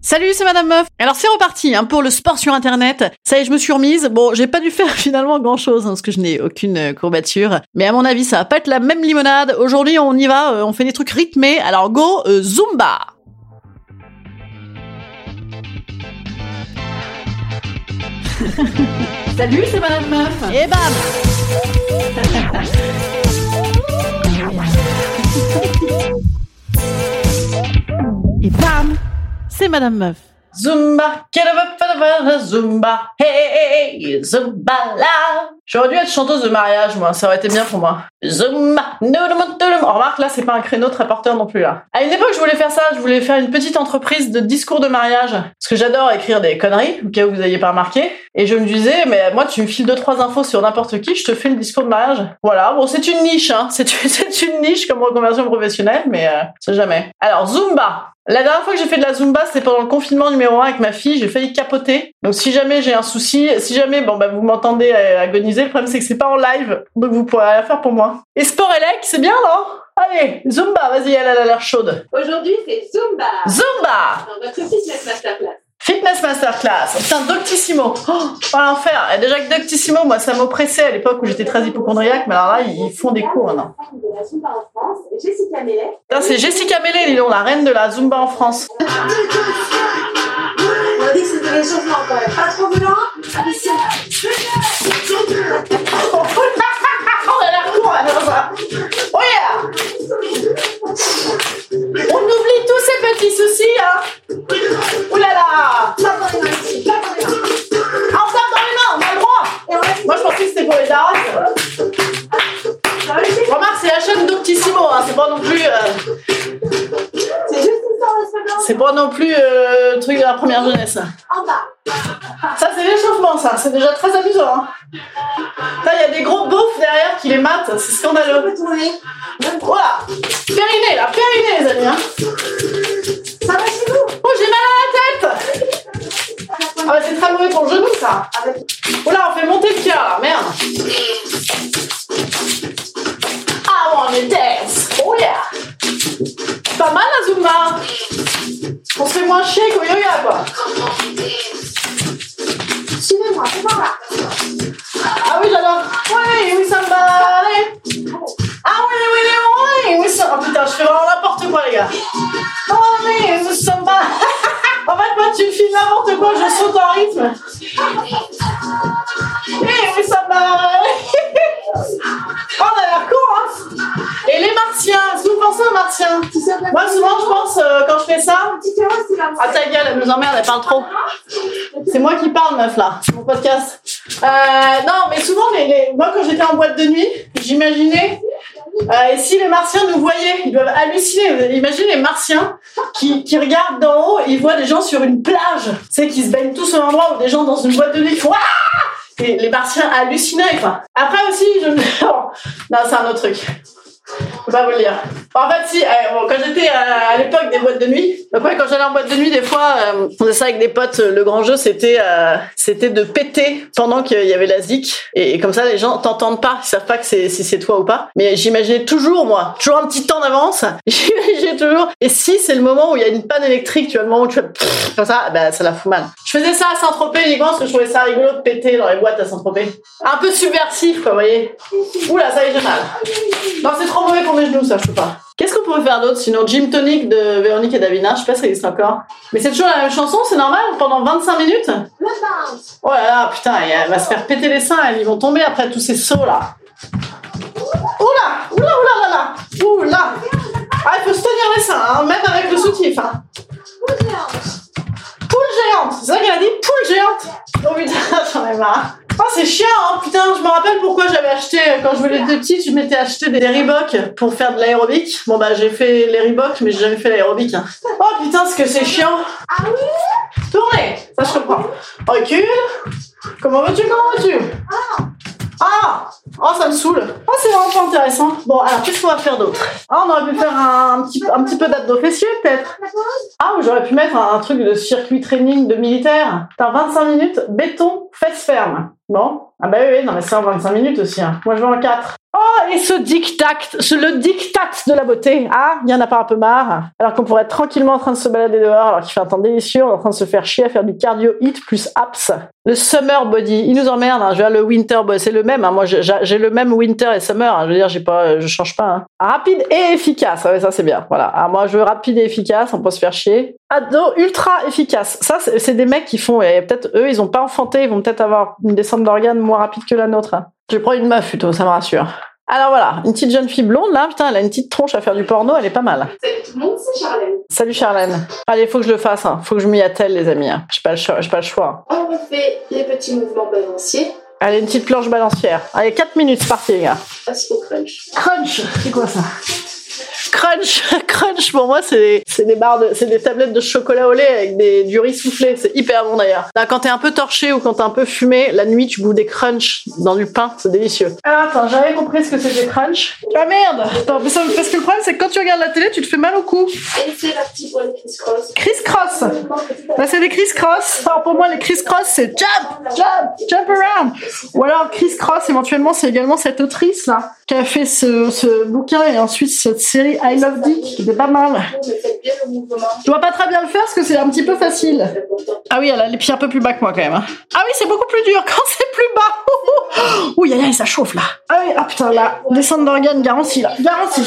Salut, c'est Madame Meuf. Alors c'est reparti hein, pour le sport sur Internet. Ça y est, je me suis remise. Bon, j'ai pas dû faire finalement grand chose hein, parce que je n'ai aucune euh, courbature. Mais à mon avis, ça va pas être la même limonade. Aujourd'hui, on y va. euh, on fait des trucs rythmés. Alors go, euh, Zumba. Salut, c'est Madame Meuf. Et bam. Et c'est Madame Meuf. Zumba, Zumba, hey, hey, Zumba là. J'aurais dû être chanteuse de mariage, moi, ça aurait été bien pour moi. Zumba, noudum, noudum. Oh, remarque, là, c'est pas un créneau très porteur non plus, là. À une époque, je voulais faire ça, je voulais faire une petite entreprise de discours de mariage. Parce que j'adore écrire des conneries, au cas où vous n'ayez pas remarqué. Et je me disais, mais moi, tu me files deux, trois infos sur n'importe qui, je te fais le discours de mariage. Voilà, bon, c'est une niche, hein. C'est une, c'est une niche comme reconversion professionnelle, mais euh, c'est jamais. Alors, Zumba. La dernière fois que j'ai fait de la Zumba, c'était pendant le confinement numéro 1 avec ma fille, j'ai failli capoter. Donc si jamais j'ai un souci, si jamais bon bah vous m'entendez euh, agoniser, le problème c'est que c'est pas en live, donc vous pourrez rien faire pour moi. Et sport élec, c'est bien non? Allez, Zumba, vas-y, elle elle a l'air chaude. Aujourd'hui, c'est Zumba Zumba dans notre fitness masterclass. Fitness Masterclass. Oh, putain, Doctissimo. Oh, pas l'enfer. Et déjà que Doctissimo, moi, ça m'oppressait à l'époque où j'étais très hypochondriaque, mais alors là, ils font des cours maintenant. La femme de la Zumba en France, Jessica. Putain, c'est Jessica Mellet, donc, la reine de la Zumba en France. On a dit que c'était les changements quand même. Pas trop violent non plus... euh, C'est juste pas non plus euh, le truc de la première jeunesse. En bas. Ça, c'est l'échauffement, ça. C'est déjà très amusant. Hein. Là, il y a des gros beaufs derrière qui les matent. C'est On scandaleux. Voilà. Périnée, là. Périnée, les amis. Hein. Ça va chez vous? Oh, j'ai mal à la tête. Ah, bah, c'est très mauvais pour le genou, ça. Avec Oh là, on fait monter le cœur, là. Merde. I wanna dance. Pas mal, la Zumba. On se fait moins chier qu'au yoga, quoi. Suivez-moi, c'est par là. Ah oui, j'adore. Oui, oui, somebody. Ah oui, oui, oui, oui, oui, ça. Oh putain, je fais vraiment n'importe quoi, les gars. Oh oui, oui, somebody. En fait, moi, tu me filmes n'importe quoi, je saute en rythme. Oui, oui, somebody. Oh, on a l'air con, hein. Et les martiens, vous pensez Tu sais, Moi, souvent, je pense, euh, quand je fais ça, là. ah ta gueule, elle nous emmerde, elle parle trop. C'est moi qui parle, meuf, là, mon podcast. Euh, non, mais souvent, les, les- moi, quand j'étais en boîte de nuit, j'imaginais, euh, et si les martiens nous voyaient, ils doivent halluciner. Imaginez les martiens qui, qui regardent d'en haut et ils voient des gens sur une plage, tu sais, qui se baignent tous au même endroit, ou des gens dans une boîte de nuit qui font Ah et les martiens hallucinaient, quoi. Après aussi, je non, c'est un autre truc. Peux pas vous le dire. En fait, si, euh, quand j'étais euh, à l'époque des boîtes de nuit, donc quand j'allais en boîte de nuit, des fois, euh, on faisait ça avec des potes. Le grand jeu, c'était euh, c'était de péter pendant qu'il y avait la zik. Et, comme ça, les gens t'entendent pas, ils savent pas que si c'est toi ou pas. Mais j'imaginais toujours, moi, toujours un petit temps d'avance. J'imaginais toujours. Et si c'est le moment où il y a une panne électrique, tu vois, le moment où tu fais comme ça, ben ça la fout mal. Je faisais ça à Saint-Tropez uniquement parce que je trouvais ça rigolo de péter dans les boîtes à Saint-Tropez. Un peu subversif, quoi, vous voyez. Oula, ça y est, j'ai mal. Non, c'est trop mauvais pour mes genoux, ça, pas. Qu'est-ce qu'on pourrait faire d'autre sinon Gym Tonic de Véronique et Davina, je sais pas si ça existe encore. Mais c'est toujours la même chanson, c'est normal? Pendant 25 minutes? Oh là là, putain, elle va se faire péter les seins, ils vont tomber après tous ces sauts là. Oula, oula, oula, là, oula. Ah, il faut se tenir les seins, hein, même avec le soutif. Hein. Good bounce. Poule géante, c'est ça qu'elle a dit? Poule géante Oh putain, j'en ai marre. Oh, c'est chiant, hein, putain, je me rappelle pourquoi j'avais acheté, quand je voulais être petite, je m'étais acheté des Reebok pour faire de l'aérobic. Bon, bah, j'ai fait les Reebok, mais j'ai jamais fait l'aérobic. Hein. Oh putain, ce que c'est chiant. Ah oui? Tournez, ça je comprends. Recule. Comment veux-tu, comment veux-tu Ah Oh, ça me saoule. Oh, c'est vraiment pas intéressant. Bon, alors, qu'est-ce qu'on va faire d'autre? Ah, on aurait pu faire un, petit, un petit peu d'abdos fessiers, peut-être. Ah, ou j'aurais pu mettre un, un truc de circuit training de militaire. T'as 25 minutes, béton, fesses fermes. Bon. Ah bah oui, oui, non mais c'est en 25 minutes aussi. Hein. Moi, je veux en 4. Oh, et ce dictat, ce, le dictat de la beauté. Ah, il y en a pas un peu marre. Alors qu'on pourrait être tranquillement en train de se balader dehors, alors qu'il fait un temps délicieux, on est en train de se faire chier à faire du cardio hit plus abs. Le summer body, il nous emmerde. Hein. Je veux dire, le winter body, c'est le même. Hein. Moi, j'ai le même winter et summer. Hein. Je veux dire, j'ai pas, je change pas. Hein. Rapide et efficace. Ah ouais, ça c'est bien. Voilà. Alors, moi, je veux rapide et efficace. On peut se faire chier. Ado ultra efficace. Ça, c'est des mecs qui font. Et peut-être eux, ils ont pas enfanté. Ils vont peut-être avoir une descente d'organes moins rapide que la nôtre. Je prends une meuf plutôt. Ça me rassure. Alors voilà, une petite jeune fille blonde là, putain, elle a une petite tronche à faire du porno, elle est pas mal. Salut tout le monde, c'est Charlène. Salut Charlène. Allez, faut que je le fasse, hein. faut que je m'y attelle les amis. hein. J'ai pas le choix. J'ai pas le choix. On refait les petits mouvements balanciers. Allez, une petite planche balancière. Allez, 4 minutes, c'est parti les gars. Passe au crunch. Crunch, c'est quoi ça? Crunch, crunch pour moi c'est c'est des barres de, c'est des tablettes de chocolat au lait avec des, du riz soufflé, c'est hyper bon d'ailleurs. Là, quand t'es un peu torché ou quand t'es un peu fumé, la nuit tu bouffes des crunch dans du pain, c'est délicieux. Ah attends, j'avais compris ce que c'était crunch. Ah merde Attends, mais ça- Parce que le problème c'est que quand tu regardes la télé, tu te fais mal au cou. Et c'est pour les criss-cross. Criss-cross Bah c'est des criss-cross. Alors pour moi les criss-cross c'est jump, jump, jump around. Ou alors criss-cross éventuellement c'est également cette autrice là qui a fait ce, ce bouquin et ensuite cette série I Love Dick qui était pas mal. Je dois pas très bien le faire parce que c'est un petit peu facile. Ah oui, elle a les pieds un peu plus bas que moi quand même. hein. Ah oui, c'est beaucoup plus dur quand c'est plus bas. Ouh, aïe, aïe, ça chauffe là. Ah oui, ah putain, là, descente d'organes garantie là, garantie.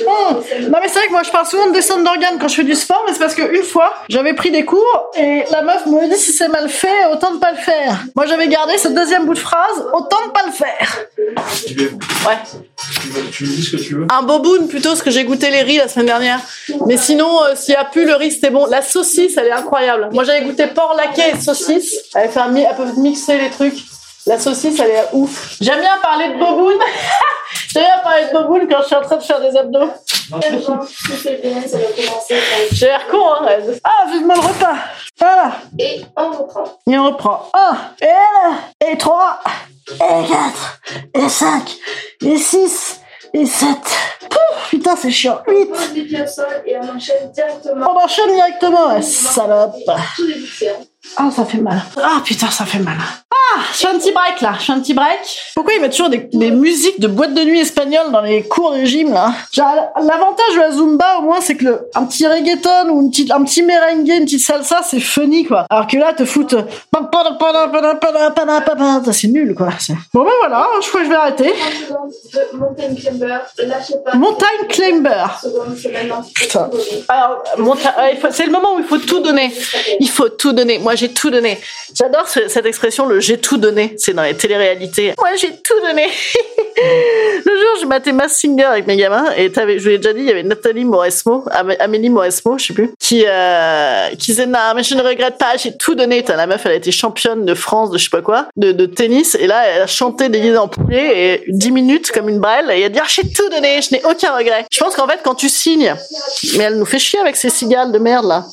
Non mais c'est vrai que moi je parle souvent de descente d'organes quand je fais du sport, mais c'est parce qu'une fois j'avais pris des cours et la meuf me dit si c'est mal fait, autant de pas le faire. Moi j'avais gardé ce deuxième bout de phrase, autant de pas le faire. Tu, veux- Ouais. tu veux- tu me dis ce que tu veux. Un boboon plutôt, parce que j'ai goûté les riz la semaine dernière. Mais sinon, euh, s'il y a plus le riz, c'était bon. La saucisse, elle est incroyable. Moi, j'avais goûté porc laqué et saucisse. Elle, fait un mi- elle peut mixer les trucs. La saucisse, elle est ouf. J'aime bien parler de boboon. J'aime bien parler de boboon quand je suis en train de faire des abdos. J'ai l'air con, hein. Red. Ah, vivement le repas. Voilà. Et on reprend. Et on reprend. 1, et 1, et 3, et 4, et 5, et 6, et 7. Pouf, putain, c'est chiant. 8. On pose les pieds au sol et on enchaîne directement. On enchaîne directement, ouais, salope. Séance. Ah, ça fait mal. Ah, putain, ça fait mal. Ah, je fais un petit break, là. Je fais un petit break. Pourquoi ils mettent toujours des, des musiques de boîte de nuit espagnole dans les cours de gym, là L'avantage de la Zumba, au moins, c'est que le, un petit reggaeton ou une petite, un petit merengue, une petite salsa, c'est funny, quoi. Alors que là, te foutent... C'est nul, quoi. Bon, ben voilà, je crois que je vais arrêter. 30 secondes de mountain climber. Lâchez pas. Montagne climber. 30 secondes, c'est maintenant. Putain. Alors, euh, c'est le moment où il faut tout donner. Il faut tout donner. Moi, j'ai tout donné. J'adore ce- cette expression, le j'ai tout donné. C'est dans les téléréalités. Moi, j'ai tout donné. le jour, je matais Mass Singer avec mes gamins et je vous l'ai déjà dit, il y avait Nathalie Mauresmo, Am- Amélie Mauresmo, je sais plus, qui, euh, qui disait, non, mais je ne regrette pas, j'ai tout donné. Putain, la meuf, elle a été championne de France, de je sais pas quoi, de, de tennis. Et là, elle a chanté déguisée en poulet et 10 minutes comme une brêle et elle a dit, ah, j'ai tout donné, je n'ai aucun regret. Je pense qu'en fait, quand tu signes, mais elle nous fait chier avec ces cigales de merde là.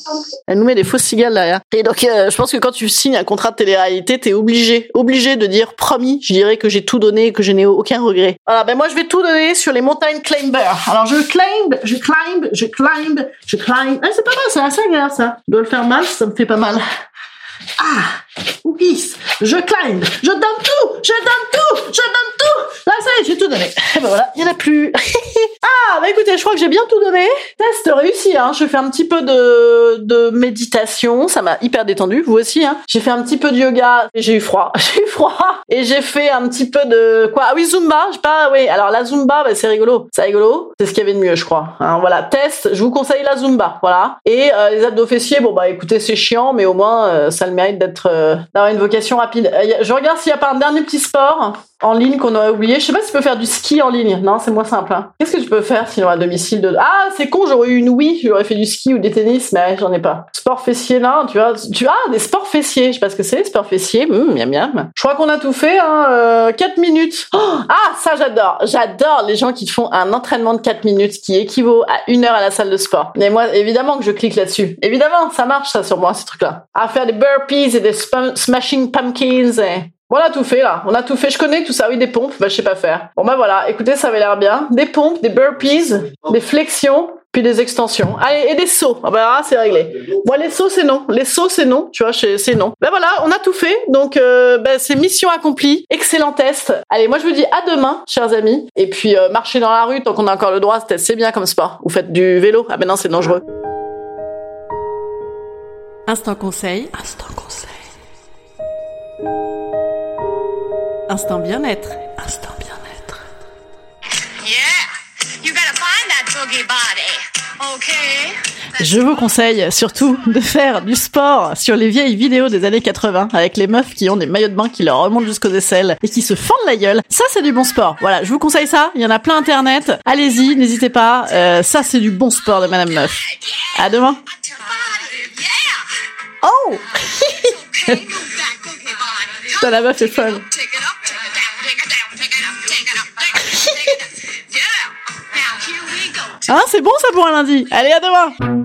Elle nous met des fausses cigales derrière. Et donc, euh, je pense que quand tu signes un contrat de télé-réalité, t'es obligé, obligé de dire promis. Je dirais que j'ai tout donné et que je n'ai aucun regret. Voilà, ben moi je vais tout donner sur les montagnes climber. Alors je climb, je climb, je climb, je climb. Ah, c'est pas mal, c'est assez agréable ça. Je dois le faire mal, ça me fait pas mal. Ah, oui, je climb, je donne tout, je donne tout, je donne tout. Là, ça y est, j'ai tout donné. Et ben voilà, il y en a plus. ah, bah écoutez, je crois que j'ai bien tout donné. Test réussi, hein. Je fais un petit peu de, de méditation, ça m'a hyper détendu, vous aussi, hein. J'ai fait un petit peu de yoga, j'ai eu froid, j'ai eu froid. Et j'ai fait un petit peu de quoi? Ah oui, Zumba, je sais pas, oui. Alors la Zumba, bah, c'est rigolo, c'est rigolo. C'est ce qu'il y avait de mieux, je crois. Hein, voilà, test. Je vous conseille la Zumba, voilà. Et euh, les abdos fessiers, bon bah écoutez, c'est chiant, mais au moins euh, ça le mérite d'être euh, d'avoir une vocation rapide. Euh, je regarde s'il y a pas un dernier petit sport en ligne qu'on aurait oublié. Je sais pas si tu peux faire du ski en ligne. Non, c'est moins simple. hein. Qu'est-ce que tu peux faire sinon à domicile de... Ah, c'est con, j'aurais eu une Wii, j'aurais fait du ski ou du tennis, mais j'en ai pas. Sport fessier, là, tu vois. Tu ah, des sports fessiers. Je sais pas ce que c'est, les sports fessiers. Hum, miam miam. Je crois qu'on a tout fait. Hein. Euh, 4 minutes. Oh, ah, ça j'adore. J'adore les gens qui font un entraînement de 4 minutes qui équivaut à une heure à la salle de sport. Mais moi, évidemment que je clique là-dessus. Évidemment, ça marche ça sur moi, ces trucs-là. À faire des burpees et des smashing pumpkins. Et... Bon, on a tout fait là, on a tout fait. Je connais tout ça, oui, des pompes, bah je sais pas faire. Bon bah voilà, écoutez, ça avait l'air bien. Des pompes, des burpees, des flexions, puis des extensions. Allez, et des sauts. Ah bah c'est réglé. Moi, les sauts, c'est non. Les sauts, c'est non. Tu vois, c'est non. Ben voilà, on a tout fait. Donc, euh, ben, c'est mission accomplie. Excellent test. Allez, moi, je vous dis à demain, chers amis. Et puis, euh, marcher dans la rue tant qu'on a encore le droit, c'est c'est bien comme sport. Vous faites du vélo. Ah ben non, c'est dangereux. Instant conseil. Instant conseil. Instant bien-être. Instant bien-être. Yeah, you gotta find that boogie body, okay? Je vous conseille surtout de faire du sport sur les vieilles vidéos des années 80 avec les meufs qui ont des maillots de bain qui leur remontent jusqu'aux aisselles et qui se fendent la gueule. Ça, c'est du bon sport. Voilà, je vous conseille ça. Il y en a plein internet. Allez-y, n'hésitez pas. Euh, ça, c'est du bon sport de Madame Meuf. À demain. Oh. Putain, la meuf est folle. Hein, c'est bon ça pour un lundi. Allez, à demain